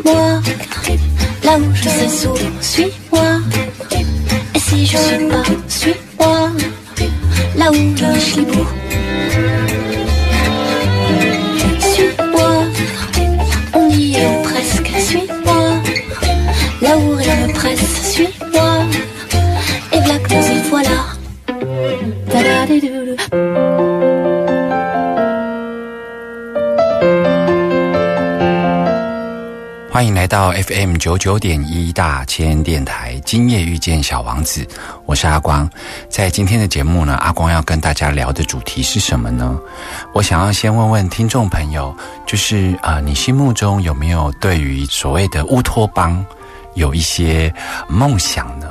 Suis-moi, là où je sais sourd, suis-moi. Et si je suis pas, suis-moi, là où je suis beau. FM 九九点一大千电台，今夜遇见小王子，我是阿光。在今天的节目呢，阿光要跟大家聊的主题是什么呢？我想要先问问听众朋友，就是啊、呃你心目中有没有对于所谓的乌托邦有一些梦想呢？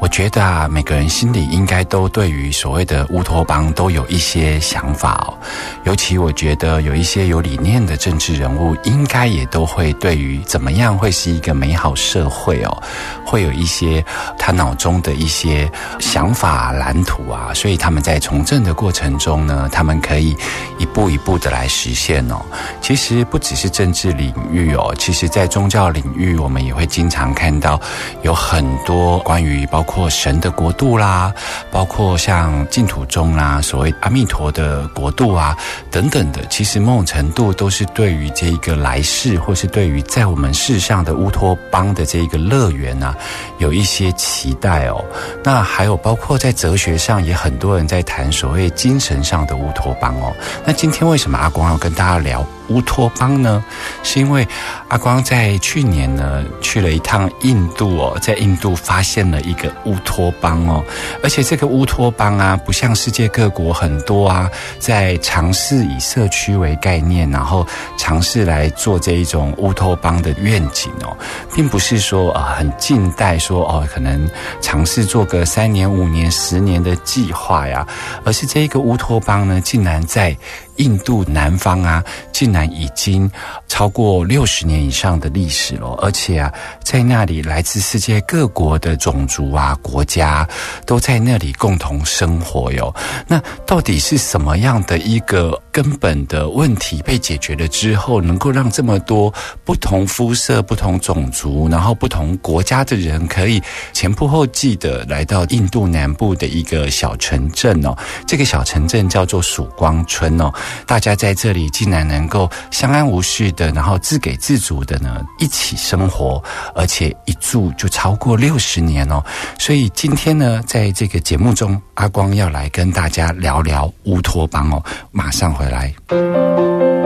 我觉得啊，每个人心里应该都对于所谓的乌托邦都有一些想法哦。尤其我觉得有一些有理念的政治人物，应该也都会对于怎么样会是一个美好社会哦，会有一些他脑中的一些想法蓝图啊。所以他们在从政的过程中呢，他们可以一步一步的来实现哦。其实不只是政治领域哦，其实在宗教领域，我们也会经常看到有很多关于包括神的国度啦，包括像净土宗啦，所谓阿弥陀的国度啊等等的，其实某种程度都是对于这一个来世，或是对于在我们世上的乌托邦的这一个乐园啊，有一些期待哦。那还有包括在哲学上，也很多人在谈所谓精神上的乌托邦哦。那今天为什么阿光要跟大家聊乌托邦呢？是因为阿光在去年呢去了一趟印度哦，在印度发现了一个乌托邦哦，而且这个乌托邦啊，不像世界各国很多啊，在尝试以社区为概念，然后尝试来做这一种乌托邦的愿景哦，并不是说啊、很近代说哦，可能尝试做个三年、五年、十年的计划呀，而是这一个乌托邦呢，竟然在印度南方啊，竟然已经超过六十年以上的历史了，而且啊，在那里来自世界各国的种族啊、国家都在那里共同生活哟。那到底是什么样的一个根本的问题被解决了之后，能够让这么多不同肤色、不同种族，然后不同国家的人可以前仆后继的来到印度南部的一个小城镇哦？这个小城镇叫做曙光村哦。大家在这里竟然能够相安无事的，然后自给自足的呢，一起生活，而且一住就超过六十年哦。所以今天呢，在这个节目中，阿光要来跟大家聊聊乌托邦哦。马上回来。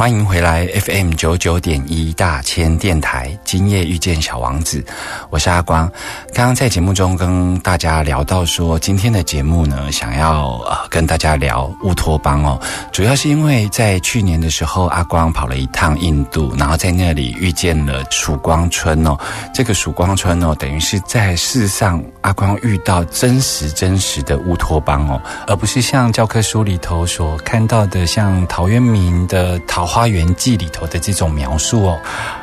欢迎回来 FM 九九点一大千电台，今夜遇见小王子，我是阿光。刚刚在节目中跟大家聊到说，今天的节目呢，想要呃跟大家聊乌托邦哦，主要是因为在去年的时候，阿光跑了一趟印度，然后在那里遇见了曙光村哦。这个曙光村哦，等于是在世上阿光遇到真实真实的乌托邦哦，而不是像教科书里头所看到的，像陶渊明的《桃花园记》里头的这种描述哦。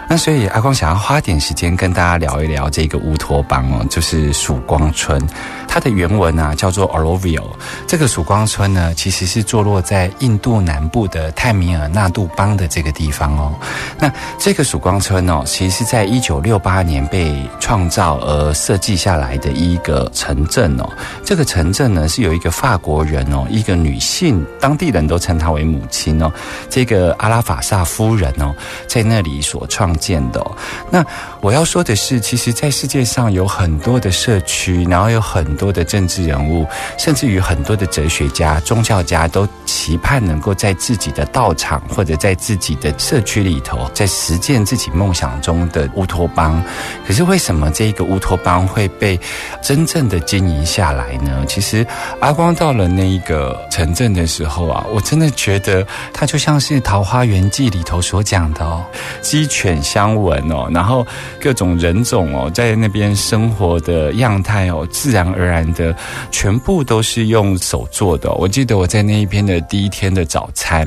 那所以阿光想要花点时间跟大家聊一聊这个乌托邦哦，就是曙光村。它的原文啊叫做 Oroville。这个曙光村呢，其实是坐落在印度南部的泰米尔纳杜邦的这个地方哦。那这个曙光村哦，其实是在一九六八年被创造而设计下来的一个城镇哦。这个城镇呢是有一个法国人哦，一个女性，当地人都称她为母亲哦。这个阿拉法萨夫人哦，在那里所创建的、那我要说的是，其实，在世界上有很多的社区，然后有很多的政治人物，甚至于很多的哲学家、宗教家都期盼能够在自己的道场或者在自己的社区里头，在实践自己梦想中的乌托邦。可是为什么这一个乌托邦会被真正的经营下来呢？其实阿光到了那一个城镇的时候啊，我真的觉得他就像是《桃花源记》里头所讲的哦，鸡犬相闻哦，然后各种人种哦，在那边生活的样态哦，自然而然的全部都是用手做的。我记得我在那一边的第一天的早餐，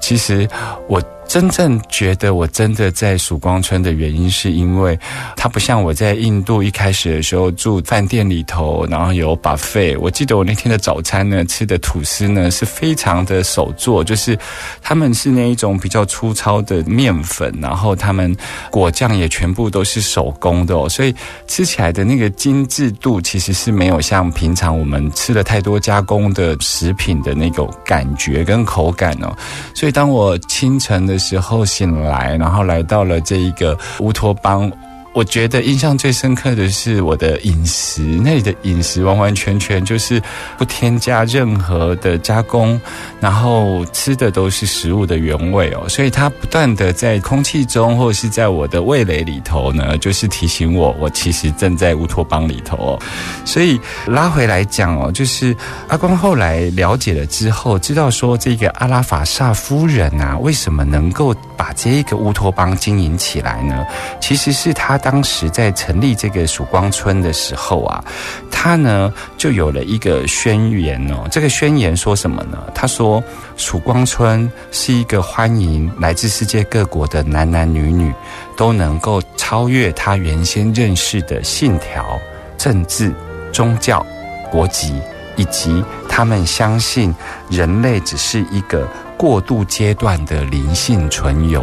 其实我。真正觉得我真的在曙光村的原因，是因为它不像我在印度一开始的时候住饭店里头，然后有 buffet。我记得我那天的早餐呢，吃的吐司呢是非常的手做，就是他们是那一种比较粗糙的面粉，然后他们果酱也全部都是手工的哦，所以吃起来的那个精致度其实是没有像平常我们吃了太多加工的食品的那种感觉跟口感哦。所以当我清晨的时候醒来，然后来到了这一个乌托邦。我觉得印象最深刻的是我的饮食，那里的饮食完完全全就是不添加任何的加工，然后吃的都是食物的原味哦，所以它不断的在空气中或者是在我的味蕾里头呢，就是提醒我，我其实正在乌托邦里头哦。所以拉回来讲哦，就是阿光后来了解了之后，知道说这个阿拉法萨夫人啊，为什么能够把这一个乌托邦经营起来呢？其实是他。当时在成立这个曙光村的时候啊，他呢就有了一个宣言哦。这个宣言说什么呢？他说，曙光村是一个欢迎来自世界各国的男男女女都能够超越他原先认识的信条、政治、宗教、国籍，以及他们相信人类只是一个。过渡阶段的灵性存有，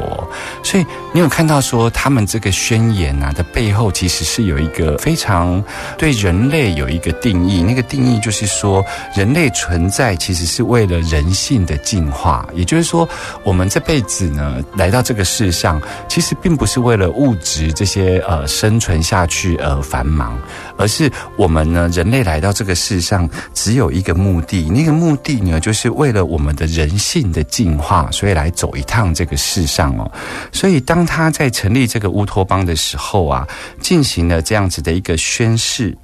所以你有看到说他们这个宣言啊的背后，其实是有一个非常对人类有一个定义。那个定义就是说，人类存在其实是为了人性的进化。也就是说，我们这辈子呢来到这个世上，其实并不是为了物质这些呃生存下去而繁忙，而是我们呢人类来到这个世上只有一个目的，那个目的呢就是为了我们的人性的。进化，所以来走一趟这个世上哦。所以当他在成立这个乌托邦的时候啊，进行了这样子的一个宣誓。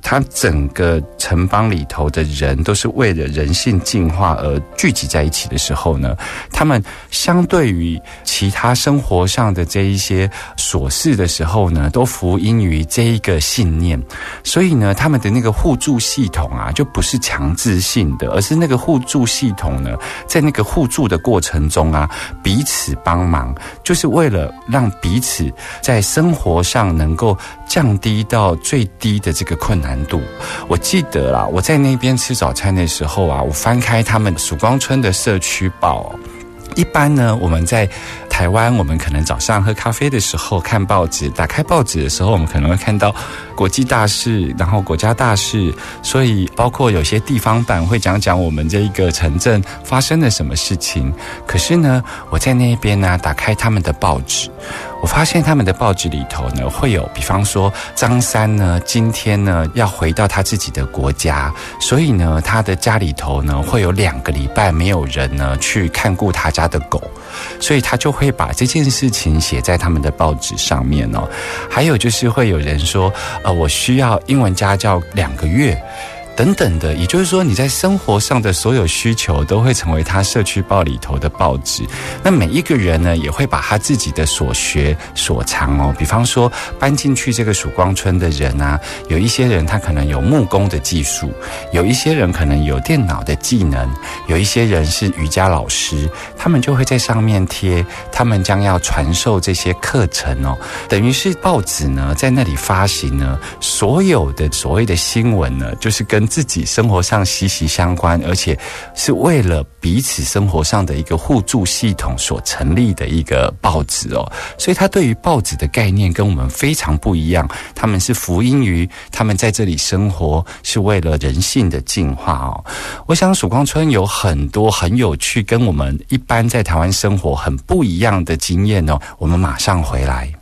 他整个城邦里头的人都是为了人性进化而聚集在一起的时候呢，他们相对于其他生活上的这一些琐事的时候呢，都福音于这一个信念。所以呢，他们的那个互助系统啊，就不是强制性的，而是那个互助系统呢，在那个互助的过程中啊，彼此帮忙，就是为了让彼此在生活上能够降低到最低的这个。困难度，我记得啦，我在那边吃早餐的时候啊，我翻开他们曙光村的社区报。一般呢，我们在台湾，我们可能早上喝咖啡的时候看报纸，打开报纸的时候，我们可能会看到国际大事，然后国家大事，所以包括有些地方版会讲讲我们这一个城镇发生了什么事情。可是呢，我在那边呢，打开他们的报纸。我发现他们的报纸里头呢，会有，比方说张三呢，今天呢要回到他自己的国家，所以呢，他的家里头呢会有两个礼拜没有人呢去看顾他家的狗，所以他就会把这件事情写在他们的报纸上面哦。还有就是会有人说，呃，我需要英文家教两个月。等等的，也就是说，你在生活上的所有需求都会成为他社区报里头的报纸。那每一个人呢，也会把他自己的所学所长哦，比方说搬进去这个曙光村的人啊，有一些人他可能有木工的技术，有一些人可能有电脑的技能，有一些人是瑜伽老师，他们就会在上面贴他们将要传授这些课程哦。等于是报纸呢，在那里发行呢，所有的所谓的新闻呢，就是跟自己生活上息息相关，而且是为了彼此生活上的一个互助系统所成立的一个报纸哦，所以他对于报纸的概念跟我们非常不一样。他们是福音于他们在这里生活是为了人性的进化哦。我想曙光村有很多很有趣，跟我们一般在台湾生活很不一样的经验哦。我们马上回来。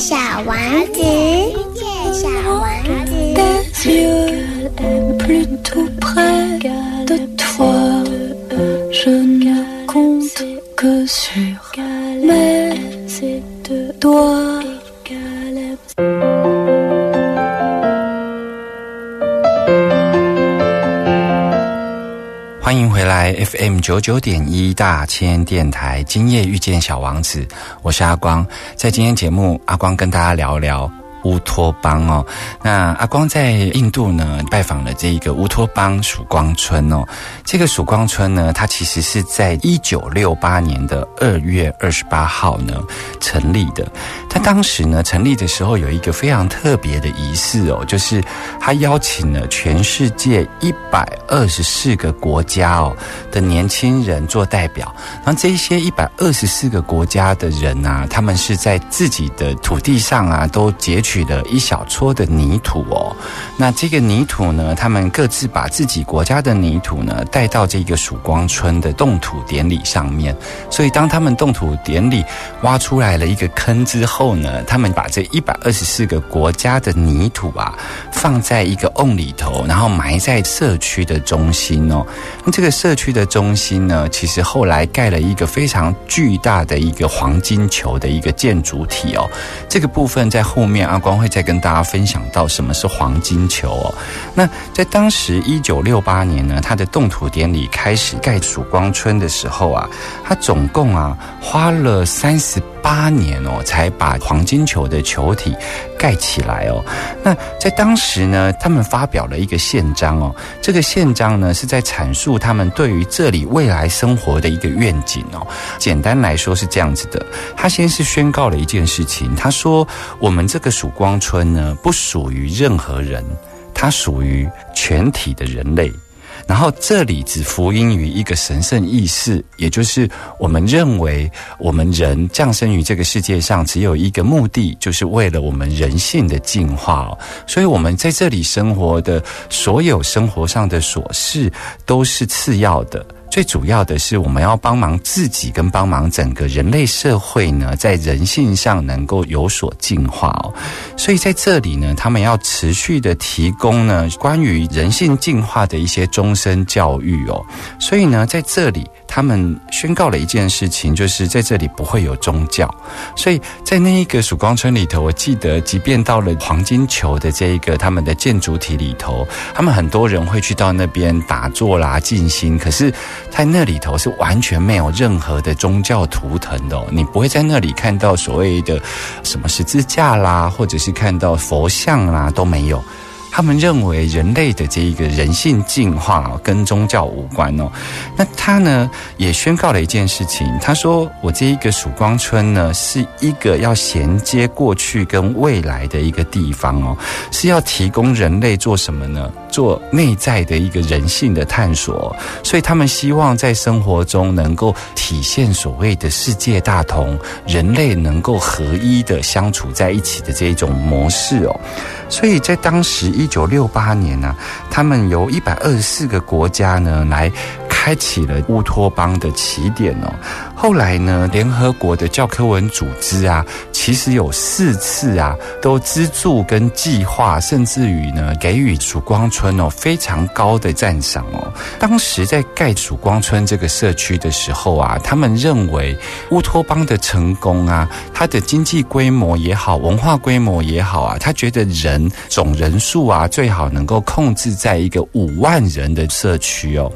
今夜遇见。 小王子，遇见小王子。 tes yeux plutôt près de toi. Je ne compte que sur mes doigts. 欢迎回来 FM 九九点一大千电台，今夜遇见小王子，我是阿光。在今天节目，阿光跟大家聊聊乌托邦哦。那阿光在印度呢拜访了这一个乌托邦曙光村哦。这个曙光村呢，它其实是在一九六八年的二月二十八号呢成立的。它当时呢成立的时候有一个非常特别的仪式哦，就是他邀请了全世界一百二十四个国家哦的年轻人做代表。然后这一些一百二十四个国家的人啊，他们是在自己的土地上啊都截取取了一小撮的泥土哦。那这个泥土呢，他们各自把自己国家的泥土呢带到这个曙光村的动土典礼上面。所以当他们动土典礼挖出来了一个坑之后呢，他们把这一百二十四个国家的泥土啊放在一个瓮里头，然后埋在社区的中心哦。那这个社区的中心呢，其实后来盖了一个非常巨大的一个黄金球的一个建筑体哦。这个部分在后面阿光会再跟大家分享到什么是黄金球哦。那在当时一九六八年呢，他的动土典礼开始盖曙光村的时候啊，他总共啊花了三十八年哦，才把黄金球的球体盖起来哦。那在当时呢，他们发表了一个宪章哦，这个宪章呢是在阐述他们对于这里未来生活的一个愿景哦。简单来说是这样子的，他先是宣告了一件事情，他说我们这个曙光村呢不属于任何人，它属于全体的人类。然后这里只福音于一个神圣意识，也就是我们认为我们人降生于这个世界上只有一个目的，就是为了我们人性的进化。所以，我们在这里生活的所有生活上的琐事都是次要的。最主要的是，我们要帮忙自己，跟帮忙整个人类社会呢，在人性上能够有所进化哦。所以在这里呢，他们要持续的提供呢关于人性进化的一些终身教育哦。所以呢，在这里他们宣告了一件事情，就是在这里不会有宗教。所以在那一个曙光村里头，我记得，即便到了黄金球的这一个他们的建筑体里头，他们很多人会去到那边打坐啦、静心，可是。在那里头是完全没有任何的宗教图腾的、你不会在那里看到所谓的什么十字架啦，或者是看到佛像啦，都没有。他们认为人类的这一个人性进化跟宗教无关哦。那他呢也宣告了一件事情，他说：“我这一个曙光村呢，是一个要衔接过去跟未来的一个地方哦，是要提供人类做什么呢？做内在的一个人性的探索。所以他们希望在生活中能够体现所谓的世界大同，人类能够合一的相处在一起的这一种模式哦。所以在当时一九六八年呢、啊，他们由一百二十四个国家呢来开启了乌托邦的起点哦。后来呢，联合国的教科文组织啊，其实有四次啊，都资助跟计划，甚至于呢，给予曙光村哦非常高的赞赏哦。当时在盖曙光村这个社区的时候啊，他们认为乌托邦的成功啊，它的经济规模也好，文化规模也好啊，他觉得人总人数啊，最好能够控制在一个五万人的社区哦。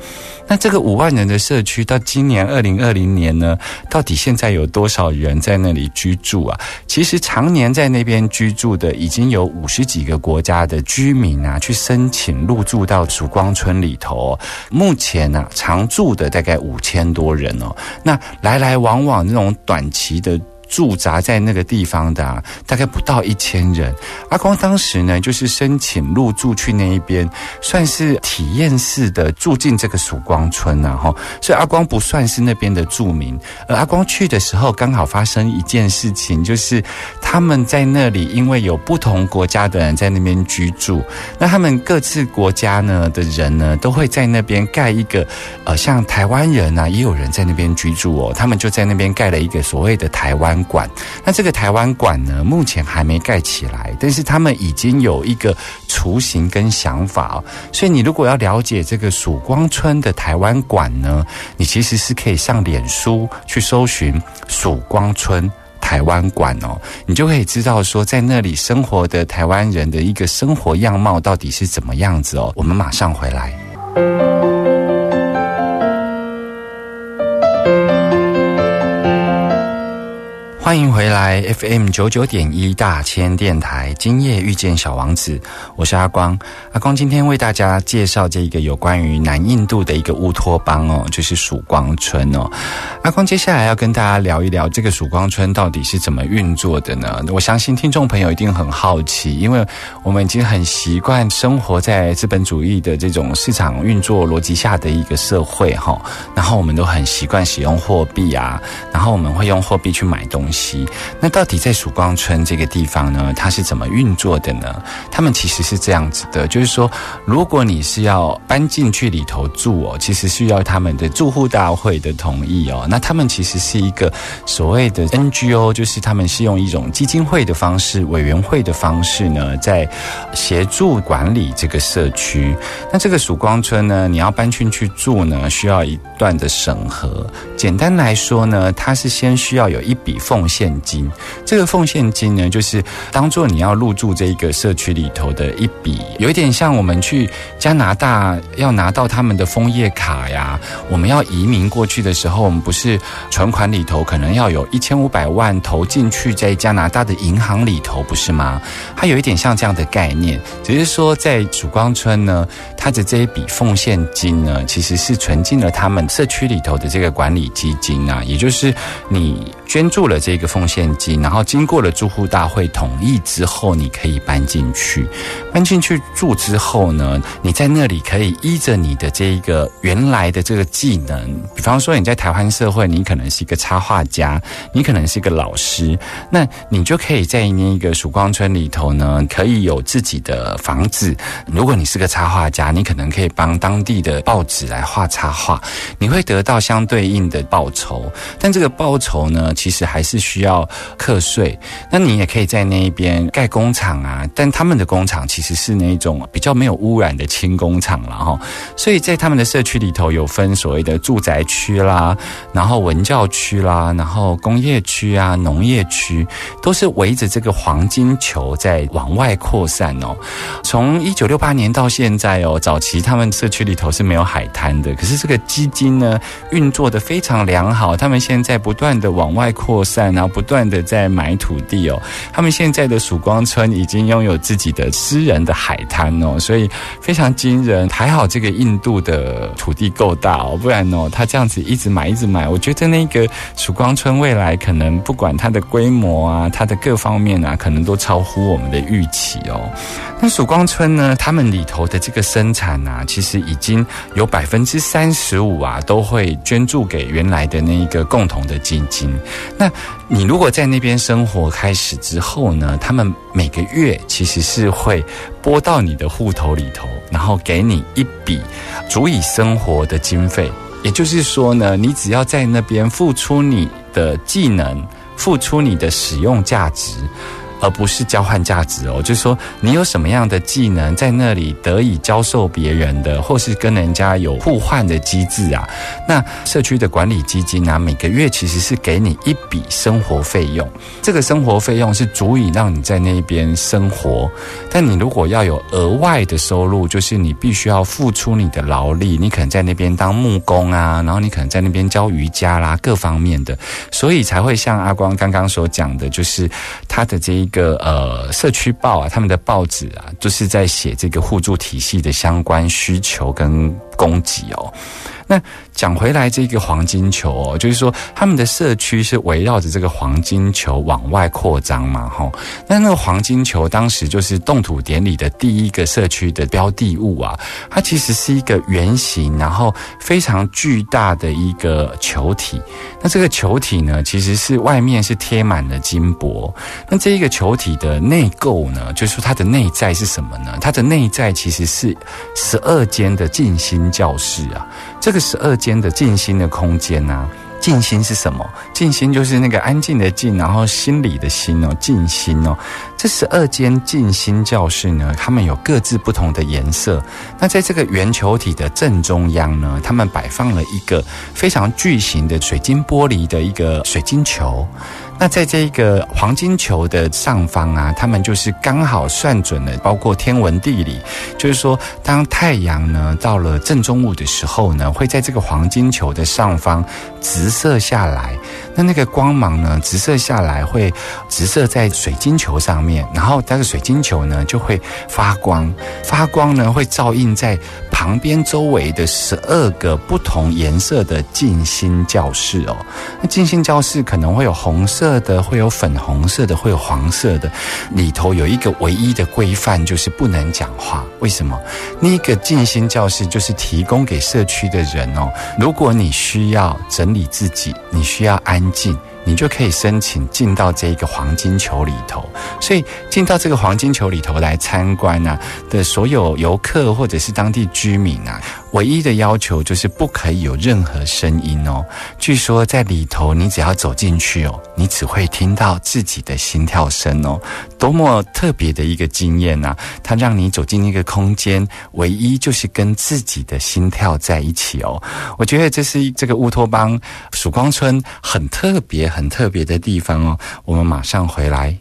那这个五万人的社区，到今年二零二零年呢，到底现在有多少人在那里居住啊？其实常年在那边居住的，已经有五十几个国家的居民啊，去申请入住到曙光村里头、目前呢、啊，常住的大概五千多人哦。那来来往往这种短期的。驻扎在那个地方的、啊、大概不到一千人。阿光当时呢，就是申请入住去那一边，算是体验式的住进这个曙光村呐、啊，哈。所以阿光不算是那边的住民。而阿光去的时候，刚好发生一件事情，就是他们在那里，因为有不同国家的人在那边居住，那他们各自国家呢的人呢，都会在那边盖一个，呃，像台湾人啊，也有人在那边居住哦，他们就在那边盖了一个所谓的台湾。馆。那这个台湾馆呢，目前还没盖起来，但是他们已经有一个雏形跟想法哦。所以你如果要了解这个曙光村的台湾馆呢，你其实是可以上脸书去搜寻曙光村。台湾馆哦，你就可以知道说，在那里生活的台湾人的一个生活样貌到底是怎么样子哦。我们马上回来。欢迎回来 FM 九九点一大千电台，今夜遇见小王子，我是阿光。阿光今天为大家介绍这一个有关于南印度的一个乌托邦哦，就是曙光村哦。阿光接下来要跟大家聊一聊这个曙光村到底是怎么运作的呢？我相信听众朋友一定很好奇，因为我们已经很习惯生活在资本主义的这种市场运作逻辑下的一个社会哈，然后我们都很习惯使用货币啊，然后我们会用货币去买东西。那到底在曙光村这个地方呢，它是怎么运作的呢？他们其实是这样子的，就是说，如果你是要搬进去里头住哦，其实需要他们的住户大会的同意哦。那他们其实是一个所谓的 NGO，就是他们是用一种基金会的方式、委员会的方式呢，在协助管理这个社区。那这个曙光村呢，你要搬进去住呢，需要一段的审核。简单来说呢，它是先需要有一笔奉献。现金，这个奉献金呢，就是当做你要入住这一个社区里头的一笔，有一点像我们去加拿大要拿到他们的枫叶卡呀。我们要移民过去的时候，我们不是存款里头可能要有一千五百万投进去在加拿大的银行里头，不是吗？它有一点像这样的概念，只是说在曙光村呢，它的这一笔奉献金呢，其实是存进了他们社区里头的这个管理基金啊，也就是你捐助了这。一个奉献金，然后经过了住户大会同意之后，你可以搬进去。搬进去住之后呢，你在那里可以依着你的这一个原来的这个技能，比方说你在台湾社会，你可能是一个插画家，你可能是一个老师，那你就可以在那个曙光村里头呢，可以有自己的房子。如果你是个插画家，你可能可以帮当地的报纸来画插画，你会得到相对应的报酬。但这个报酬呢，其实还是。需要课税，那你也可以在那一边盖工厂啊，但他们的工厂其实是那种比较没有污染的轻工厂了哈，所以在他们的社区里头有分所谓的住宅区啦，然后文教区啦，然后工业区啊，农业区都是围着这个黄金球在往外扩散哦。从一九六八年到现在哦，早期他们社区里头是没有海滩的，可是这个基金呢运作的非常良好，他们现在不断的往外扩散。然后不断的在买土地哦，他们现在的曙光村已经拥有自己的私人的海滩哦，所以非常惊人。还好这个印度的土地够大哦，不然哦，他这样子一直买一直买，我觉得那个曙光村未来可能不管它的规模啊，它的各方面啊，可能都超乎我们的预期哦。那曙光村呢，他们里头的这个生产啊，其实已经有百分之三十五啊，都会捐助给原来的那一个共同的基金。那你如果在那边生活开始之后呢，他们每个月其实是会拨到你的户头里头，然后给你一笔足以生活的经费。也就是说呢，你只要在那边付出你的技能，付出你的使用价值。而不是交换价值哦，就是说你有什么样的技能在那里得以教授别人的，或是跟人家有互换的机制啊？那社区的管理基金啊，每个月其实是给你一笔生活费用，这个生活费用是足以让你在那边生活。但你如果要有额外的收入，就是你必须要付出你的劳力，你可能在那边当木工啊，然后你可能在那边教瑜伽啦，各方面的，所以才会像阿光刚刚所讲的，就是他的这一。个呃，社区报啊，他们的报纸啊，就是在写这个互助体系的相关需求跟供给哦。那讲回来，这个黄金球哦，就是说他们的社区是围绕着这个黄金球往外扩张嘛，哈。那那个黄金球当时就是动土典礼的第一个社区的标的物啊，它其实是一个圆形，然后非常巨大的一个球体。那这个球体呢，其实是外面是贴满了金箔。那这一个球体的内构呢，就是说它的内在是什么呢？它的内在其实是十二间的静心教室啊。这个十二间的静心的空间啊，静心是什么？静心就是那个安静的静，然后心里的心哦，静心哦。这十二间静心教室呢，它们有各自不同的颜色。那在这个圆球体的正中央呢，他们摆放了一个非常巨型的水晶玻璃的一个水晶球。那在这个黄金球的上方啊，他们就是刚好算准了，包括天文地理，就是说，当太阳呢到了正中午的时候呢，会在这个黄金球的上方直射下来。那那个光芒呢，直射下来会直射在水晶球上面，然后那个水晶球呢就会发光，发光呢会照映在旁边周围的十二个不同颜色的静心教室哦。那静心教室可能会有红色色的，会有粉红色的，会有黄色的。里头有一个唯一的规范，就是不能讲话。为什么？那个静心教室就是提供给社区的人哦。如果你需要整理自己，你需要安。静，你就可以申请进到这个黄金球里头。所以进到这个黄金球里头来参观啊的所有游客或者是当地居民啊。唯一的要求就是不可以有任何声音哦。据说在里头，你只要走进去哦，你只会听到自己的心跳声哦。多么特别的一个经验呐！它让你走进一个空间，唯一就是跟自己的心跳在一起哦。我觉得这是这个乌托邦曙光村很特别、很特别的地方哦。我们马上回来。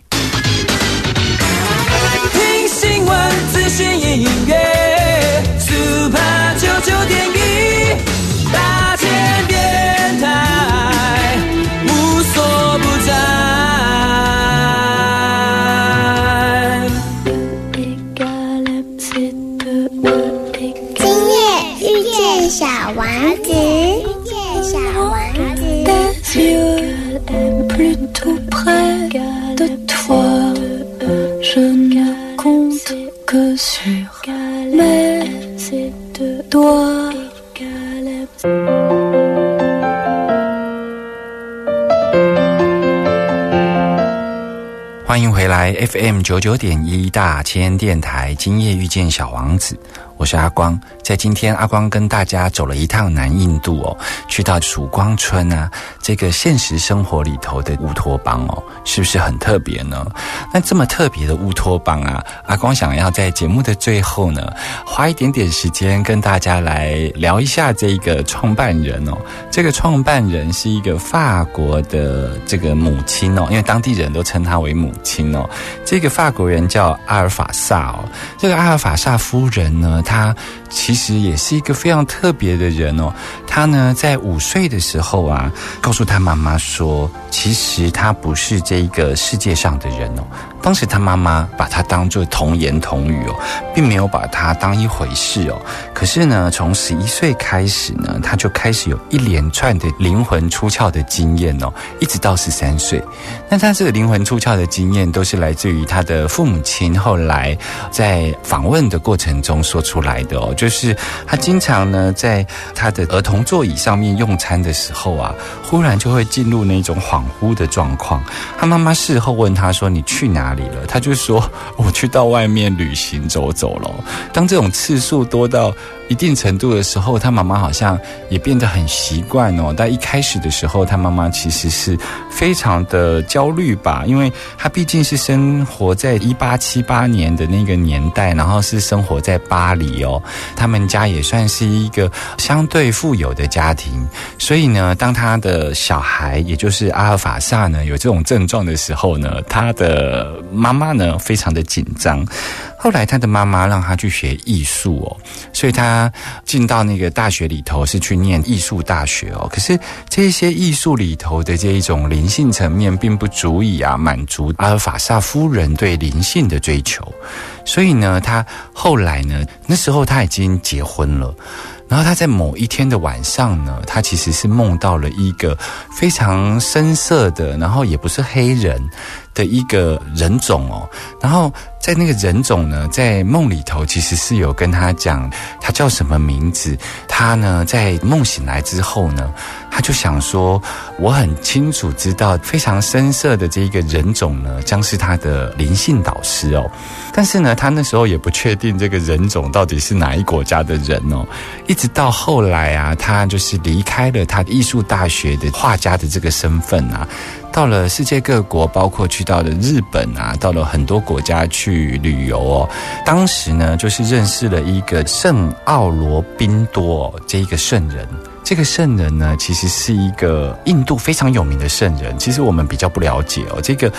听新闻、资讯、音乐。九点一大千电台无所不在。今夜遇见小王子，遇见小王子。欢迎回来，FM 九九点一大千电台，今夜遇见小王子。我是阿光，在今天阿光跟大家走了一趟南印度哦，去到曙光村啊，这个现实生活里头的乌托邦哦，是不是很特别呢？那这么特别的乌托邦啊，阿光想要在节目的最后呢，花一点点时间跟大家来聊一下这一个创办人哦。这个创办人是一个法国的这个母亲哦，因为当地人都称她为母亲哦。这个法国人叫阿尔法萨哦，这个阿尔法萨夫人呢？她其实也是一个非常特别的人哦。她呢，在五岁的时候啊，告诉她妈妈说，其实她不是这这一个世界上的人哦。当时他妈妈把他当作童言童语哦，并没有把他当一回事哦。可是呢，从十一岁开始呢，他就开始有一连串的灵魂出窍的经验哦，一直到十三岁。那他这个灵魂出窍的经验，都是来自于他的父母亲后来在访问的过程中说出来的哦。就是他经常呢，在他的儿童座椅上面用餐的时候啊，忽然就会进入那种恍惚的状况。他妈妈事后问他说：“你去哪？”里了，他就说：“我去到外面旅行走走了。”当这种次数多到一定程度的时候，他妈妈好像也变得很习惯哦。但一开始的时候，他妈妈其实是非常的焦虑吧，因为他毕竟是生活在一八七八年的那个年代，然后是生活在巴黎哦。他们家也算是一个相对富有的家庭，所以呢，当他的小孩，也就是阿尔法萨呢，有这种症状的时候呢，他的妈妈呢，非常的紧张。后来他的妈妈让他去学艺术哦，所以他进到那个大学里头是去念艺术大学哦。可是这些艺术里头的这一种灵性层面，并不足以啊满足阿尔法萨夫人对灵性的追求。所以呢，他后来呢，那时候他已经结婚了。然后他在某一天的晚上呢，他其实是梦到了一个非常深色的，然后也不是黑人的一个人种哦。然后在那个人种呢，在梦里头其实是有跟他讲他叫什么名字。他呢在梦醒来之后呢，他就想说，我很清楚知道非常深色的这一个人种呢，将是他的灵性导师哦。但是呢，他那时候也不确定这个人种到底是哪一国家的人哦。一直到后来啊，他就是离开了他艺术大学的画家的这个身份啊，到了世界各国，包括去到了日本啊，到了很多国家去旅游哦。当时呢，就是认识了一个圣奥罗宾多、哦、这一个圣人。这个圣人呢，其实是一个印度非常有名的圣人。其实我们比较不了解哦，这个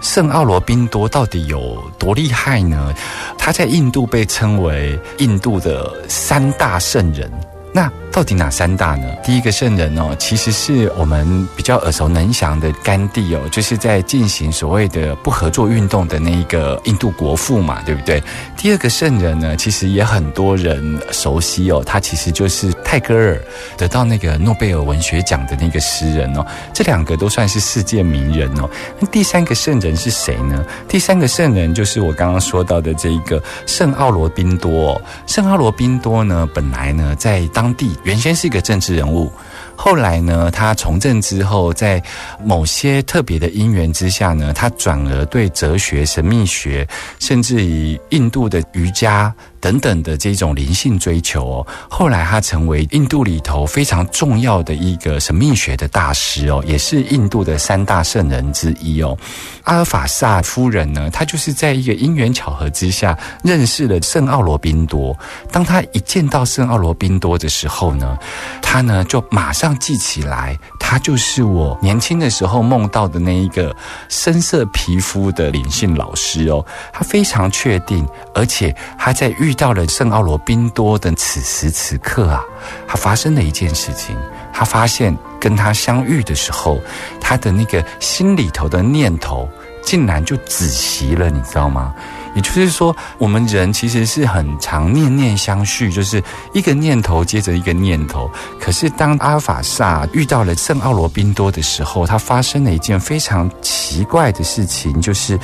圣奥罗宾多到底有多厉害呢？他在印度被称为印度的三大圣人。那到底哪三大呢？第一个圣人哦，其实是我们比较耳熟能详的甘地哦，就是在进行所谓的不合作运动的那一个印度国父嘛，对不对？第二个圣人呢，其实也很多人熟悉哦，他其实就是泰戈尔得到那个诺贝尔文学奖的那个诗人哦，这两个都算是世界名人哦。那第三个圣人是谁呢？第三个圣人就是我刚刚说到的这一个圣奥罗宾多、圣奥罗宾多呢，本来呢在当当地。原先是一个政治人物，后来呢，他从政之后，在某些特别的因缘之下呢，他转而对哲学、神秘学，甚至以印度的瑜伽等等的这种灵性追求哦。后来他成为印度里头非常重要的一个神秘学的大师哦，也是印度的三大圣人之一哦。阿尔法萨夫人呢，她就是在一个因缘巧合之下认识了圣奥罗宾多。当他一见到圣奥罗宾多的时候呢，他呢就马上记起来，他就是我年轻的时候梦到的那一个深色皮肤的灵性老师哦。他非常确定，而且他在遇遇到了圣奥罗宾多的此时此刻啊，他发生了一件事情。他发现跟他相遇的时候，他的那个心里头的念头竟然就止息了，你知道吗？也就是说，我们人其实是很常念念相续，就是一个念头接着一个念头。可是当阿尔法萨遇到了圣奥罗宾多的时候，他发生了一件非常奇怪的事情，就是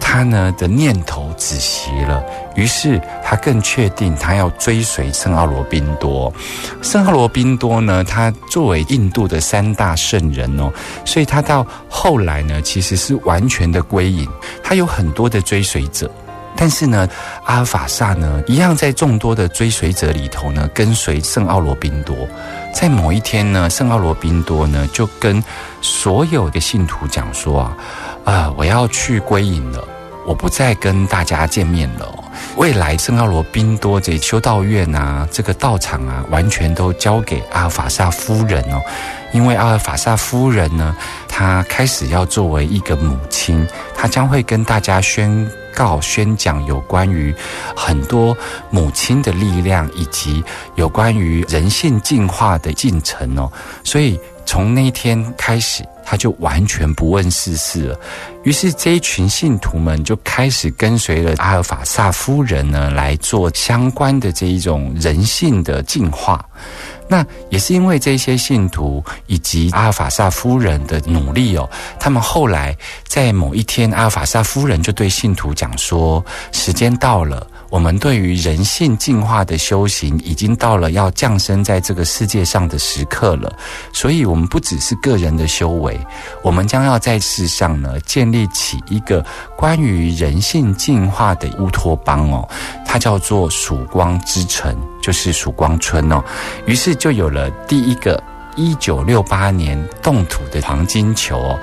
他呢的念头止息了。于是他更确定他要追随圣奥罗宾多。圣奥罗宾多呢，他作为印度的三大圣人哦，所以他到后来呢，其实是完全的归隐。他有很多的追随者。但是呢，阿尔法萨呢，一样在众多的追随者里头呢，跟随圣奥罗宾多。在某一天呢，圣奥罗宾多呢，就跟所有的信徒讲说啊，啊，我要去归隐了，我不再跟大家见面了。未来圣奥罗宾多这修道院啊，这个道场啊，完全都交给阿尔法萨夫人哦。因为阿尔法萨夫人呢，她开始要作为一个母亲，她将会跟大家宣告、宣讲有关于很多母亲的力量，以及有关于人性进化的进程哦。所以从那天开始，他就完全不问世事了。于是这一群信徒们就开始跟随了阿尔法萨夫人呢，来做相关的这一种人性的进化。那也是因为这些信徒以及阿尔法萨夫人的努力哦，他们后来在某一天，阿尔法萨夫人就对信徒讲说：“时间到了，我们对于人性进化的修行已经到了要降生在这个世界上的时刻了。所以，我们不只是个人的修为，我们将要在世上呢建立起一个关于人性进化的乌托邦哦，它叫做曙光之城，就是曙光村哦。于是。就有了第一个一九六八年动土的黄金球哦。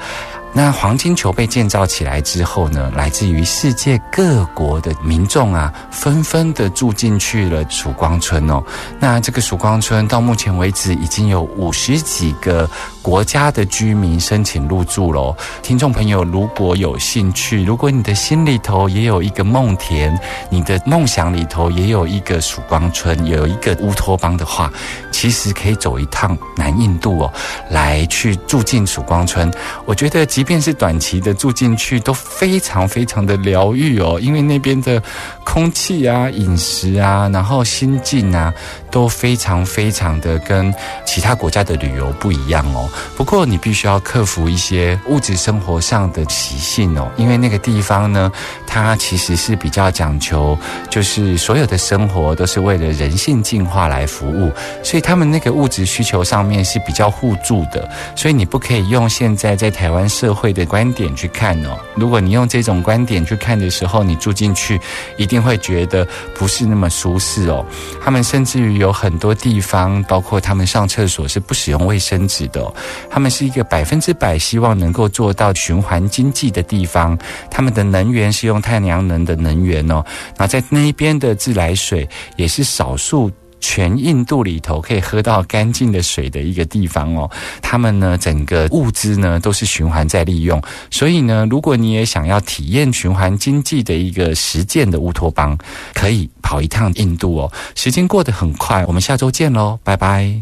那黄金球被建造起来之后呢，来自于世界各国的民众啊，纷纷的住进去了曙光村哦。那这个曙光村到目前为止已经有五十几个国家的居民申请入住喽。听众朋友，如果有兴趣，如果你的心里头也有一个梦田，你的梦想里头也有一个曙光村，有一个乌托邦的话，其实可以走一趟南印度哦，来去住进曙光村。我觉得。即便是短期的住进去，都非常非常的疗愈哦，因为那边的空气啊、饮食啊，然后心境啊，都非常非常的跟其他国家的旅游不一样哦。不过你必须要克服一些物质生活上的习性哦，因为那个地方呢，它其实是比较讲求，就是所有的生活都是为了人性进化来服务，所以他们那个物质需求上面是比较互助的，所以你不可以用现在在台湾社会的观点去看哦。如果你用这种观点去看的时候，你住进去一定会觉得不是那么舒适哦。他们甚至于有很多地方，包括他们上厕所是不使用卫生纸的、他们是一个百分之百希望能够做到循环经济的地方。他们的能源是用太阳能的能源哦。那在那边的自来水也是少数。全印度里头可以喝到干净的水的一个地方哦，他们呢整个物资呢都是循环再利用，所以呢，如果你也想要体验循环经济的一个实践的乌托邦，可以跑一趟印度哦。时间过得很快，我们下周见喽，拜拜。